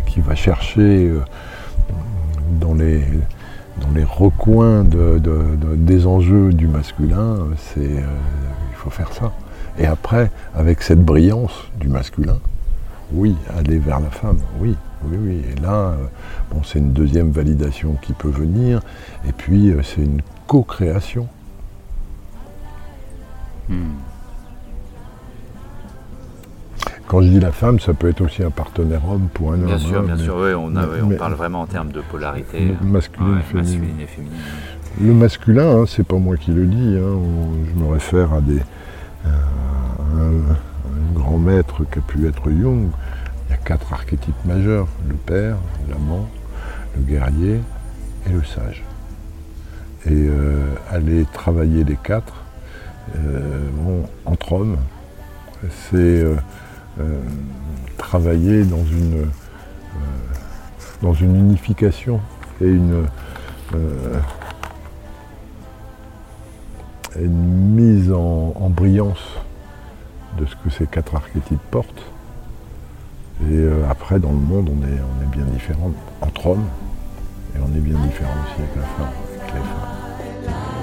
qui va chercher dans les, recoins des enjeux du masculin, il faut faire ça. Et après, avec cette brillance du masculin, oui, aller vers la femme, oui, oui, oui. Et là, euh, bon, c'est une deuxième validation qui peut venir, et puis euh, c'est une co-création. Hmm. Quand je dis la femme, ça peut être aussi un partenaire homme pour un homme. Bien sûr, hein, bien sûr, oui, on, on parle vraiment en termes de polarité. Masculine, et féminine. Le masculin, hein, c'est pas moi qui le dis, hein, je me réfère à des, un, grand maître qu'a pu être Jung, il y a quatre archétypes majeurs, le père, l'amant, le guerrier et le sage. Et euh, aller travailler les quatre, euh, entre hommes, c'est euh, travailler dans une, dans une unification et une mise en, brillance de ce que ces quatre archétypes portent. Et euh, après, dans le monde, on est, bien différents entre hommes, et on est bien différents aussi avec la femme, avec les femmes.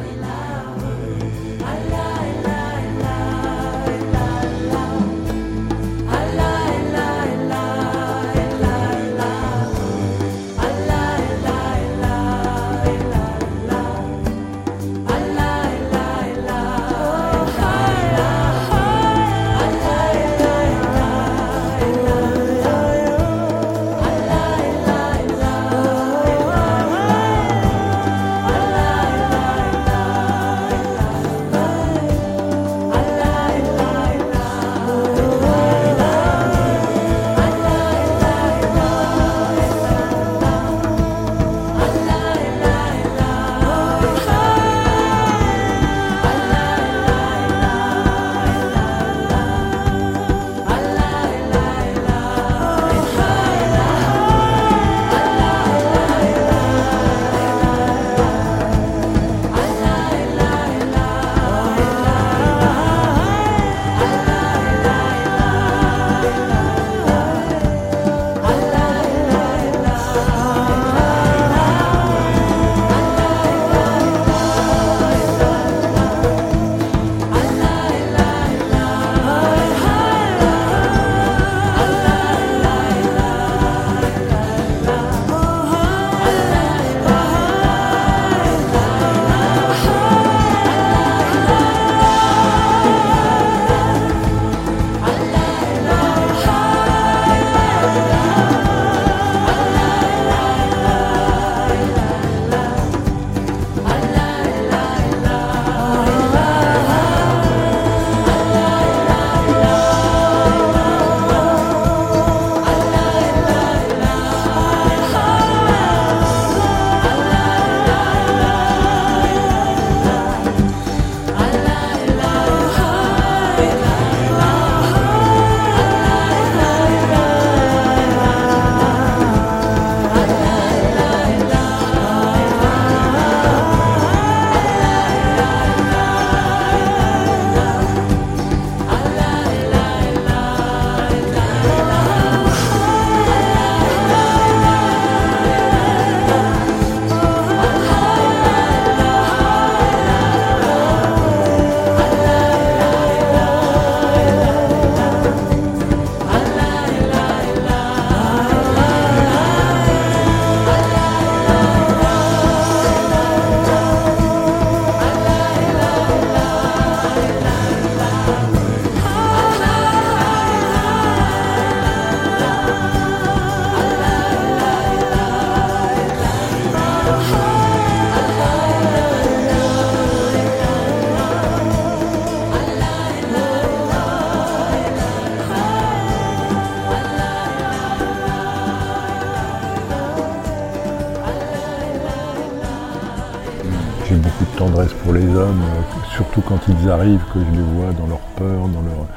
Quand ils arrivent, que je les vois dans leur peur, dans leur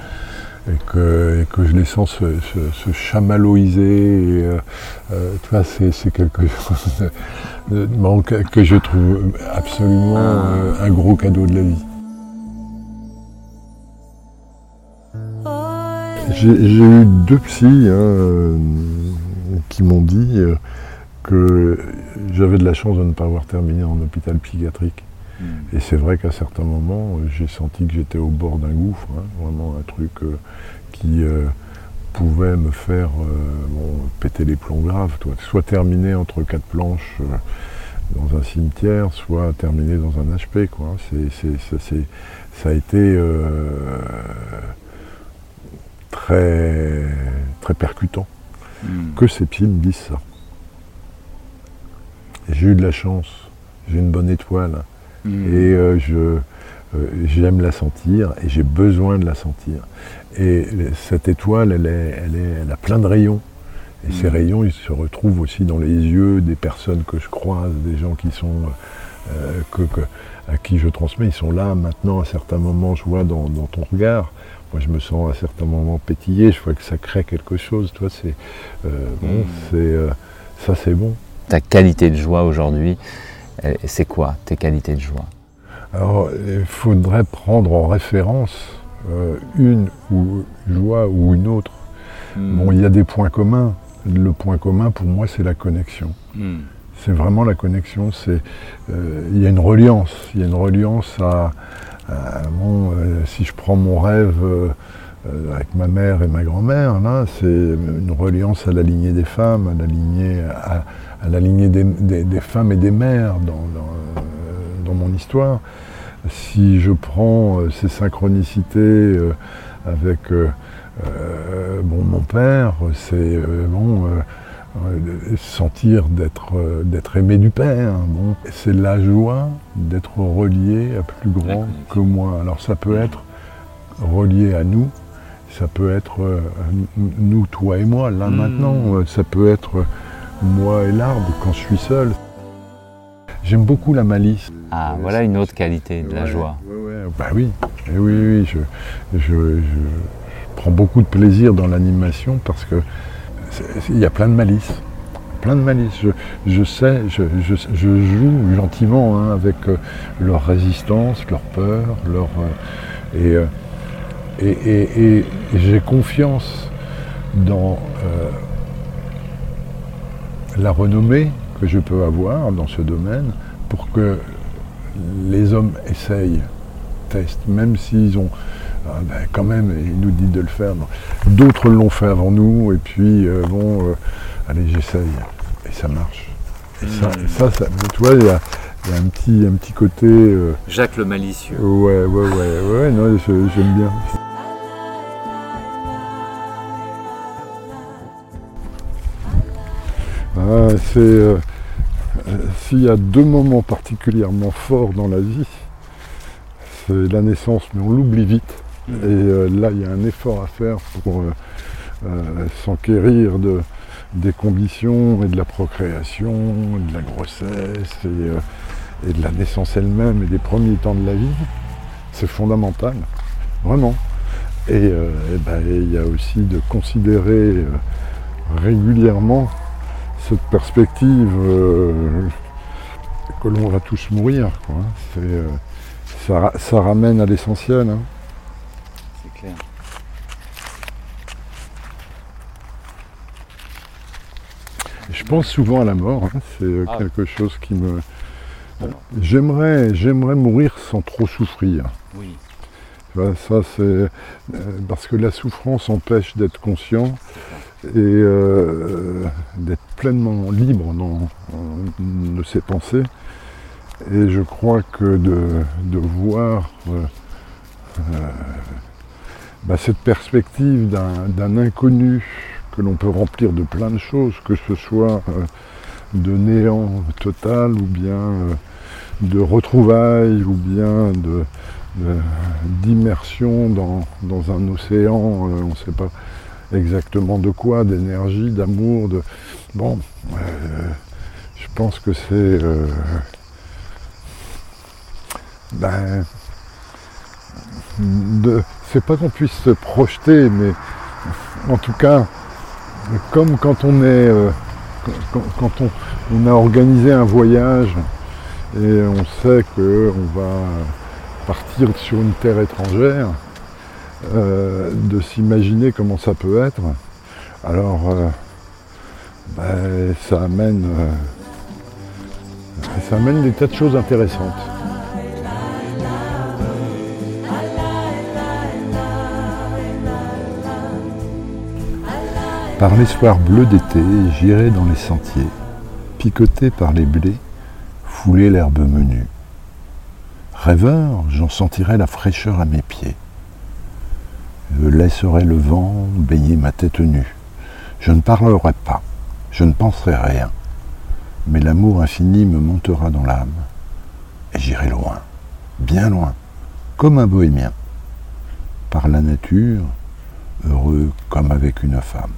et que, que je les sens se, se, chamaloiser. tu vois, c'est quelque chose que je trouve absolument ah. un gros cadeau de la vie. J'ai eu deux psys hein, qui m'ont dit que j'avais de la chance de ne pas avoir terminé en hôpital psychiatrique. Et c'est vrai qu'à certains moments, j'ai senti que j'étais au bord d'un gouffre, hein, vraiment un truc euh, qui euh, pouvait me faire euh, péter les plombs graves. Soit terminer entre quatre planches dans un cimetière, soit terminer dans un HP. Quoi. ça a été très, très percutant hmm. que ces psys me disent ça. J'ai eu de la chance, j'ai une bonne étoile hmm. et euh, je, euh, j'aime la sentir et j'ai besoin de la sentir. Et cette étoile, elle, est, elle, est, elle a plein de rayons. Et ces hmm. rayons, ils se retrouvent aussi dans les yeux des personnes que je croise, des gens qui sont, euh, que, à qui je transmets. Ils sont là maintenant, à certains moments, je vois dans, dans ton regard. Moi, je me sens à certains moments pétillé. Je vois que ça crée quelque chose. Toi, c'est bon, c'est ça, c'est bon ta qualité de joie aujourd'hui, c'est quoi tes qualités de joie Alors, il faudrait prendre en référence euh, une ou, joie ou une autre. Hmm. Bon, il y a des points communs. Le point commun pour moi, c'est la connexion. Hmm. C'est vraiment la connexion. C'est, euh, il y a une reliance. Il y a une reliance à, bon, euh, si je prends mon rêve avec ma mère et ma grand-mère, là, c'est une reliance à la lignée des femmes, à la lignée à, à la lignée des, femmes et des mères dans, mon histoire. Si je prends euh, ces synchronicités euh, avec euh, mon père, c'est bon, sentir d'être aimé du père. Bon. C'est la joie d'être relié à plus grand que moi. Alors ça peut être relié à nous, ça peut être nous, toi et moi, là hmm. maintenant, ça peut être moi et l'arbre quand je suis seul. J'aime beaucoup la malice. Ah, voilà une autre qualité de la joie. Bah oui, eh oui, oui, je, prends beaucoup de plaisir dans l'animation parce que il y a plein de malice. Plein de malice. Je, sais, je, joue gentiment hein, avec euh, leur résistance, leur peur, leur. Euh, et, et, j'ai confiance dans. Euh, la renommée que je peux avoir dans ce domaine pour que les hommes essayent, testent, même s'ils ont ah ben, quand même, ils nous disent de le faire. D'autres l'ont fait avant nous, et puis euh, bon, euh, allez, j'essaye, et ça marche. Et ça, hmm. ça, tu vois, il y a, un petit, un petit côté. Euh, Jacques le malicieux. Ouais, ouais, ouais, ouais, non, j'aime bien. C'est euh, s'il y a deux moments particulièrement forts dans la vie, c'est la naissance, mais on l'oublie vite. Mm. Et euh, là, il y a un effort à faire pour euh, s'enquérir de, des conditions et de la procréation, de la grossesse et, de la naissance elle-même et des premiers temps de la vie. C'est fondamental, vraiment. Et, ben, il y a aussi de considérer régulièrement cette perspective euh, que l'on va tous mourir. Hein. Euh, ça, ramène à l'essentiel. Hein. C'est clair. Je pense souvent à la mort. Hein. C'est euh, ah. quelque chose qui me. J'aimerais, j'aimerais mourir sans trop souffrir. Oui. Ça, c'est parce que la souffrance empêche d'être conscient et euh, d'être pleinement libre dans, de ses pensées. Et je crois que de, voir euh, euh, bah, cette perspective d'un inconnu que l'on peut remplir de plein de choses, que ce soit de néant total ou bien de retrouvailles ou bien d'immersion dans, dans, un océan, on ne sait pas exactement de quoi, d'énergie, d'amour, de. Bon, euh, je pense que c'est. Euh, ben, de, c'est pas qu'on puisse se projeter, mais en tout cas, comme quand on est, euh, quand, on, a organisé un voyage et on sait qu'on va partir sur une terre étrangère, euh, de s'imaginer comment ça peut être. Alors, euh, ben, ça amène, ça amène des tas de choses intéressantes. Par l'espoir bleu d'été, j'irai dans les sentiers, picoté par les blés, fouler l'herbe menue. Rêveur, j'en sentirai la fraîcheur à mes pieds. Je laisserai le vent baigner ma tête nue. Je ne parlerai pas, je ne penserai rien, mais l'amour infini me montera dans l'âme, et j'irai loin, bien loin, comme un bohémien, par la nature, heureux comme avec une femme.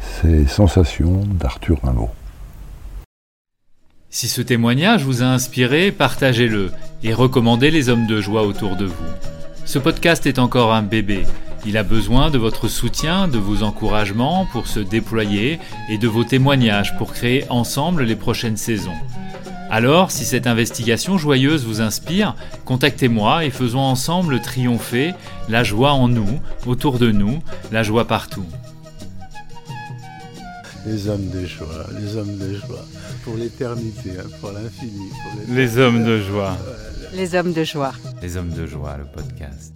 Ces sensations d'Arthur Rimbaud. Si ce témoignage vous a inspiré, partagez-le et recommandez les hommes de joie autour de vous. Ce podcast est encore un bébé. Il a besoin de votre soutien, de vos encouragements pour se déployer et de vos témoignages pour créer ensemble les prochaines saisons. Alors, si cette investigation joyeuse vous inspire, contactez-moi et faisons ensemble triompher la joie en nous, autour de nous, la joie partout. Les hommes de joie, les hommes de joie, pour l'éternité, hein, pour l'infini. Les hommes de joie. Les hommes de joie. Les hommes de joie, le podcast.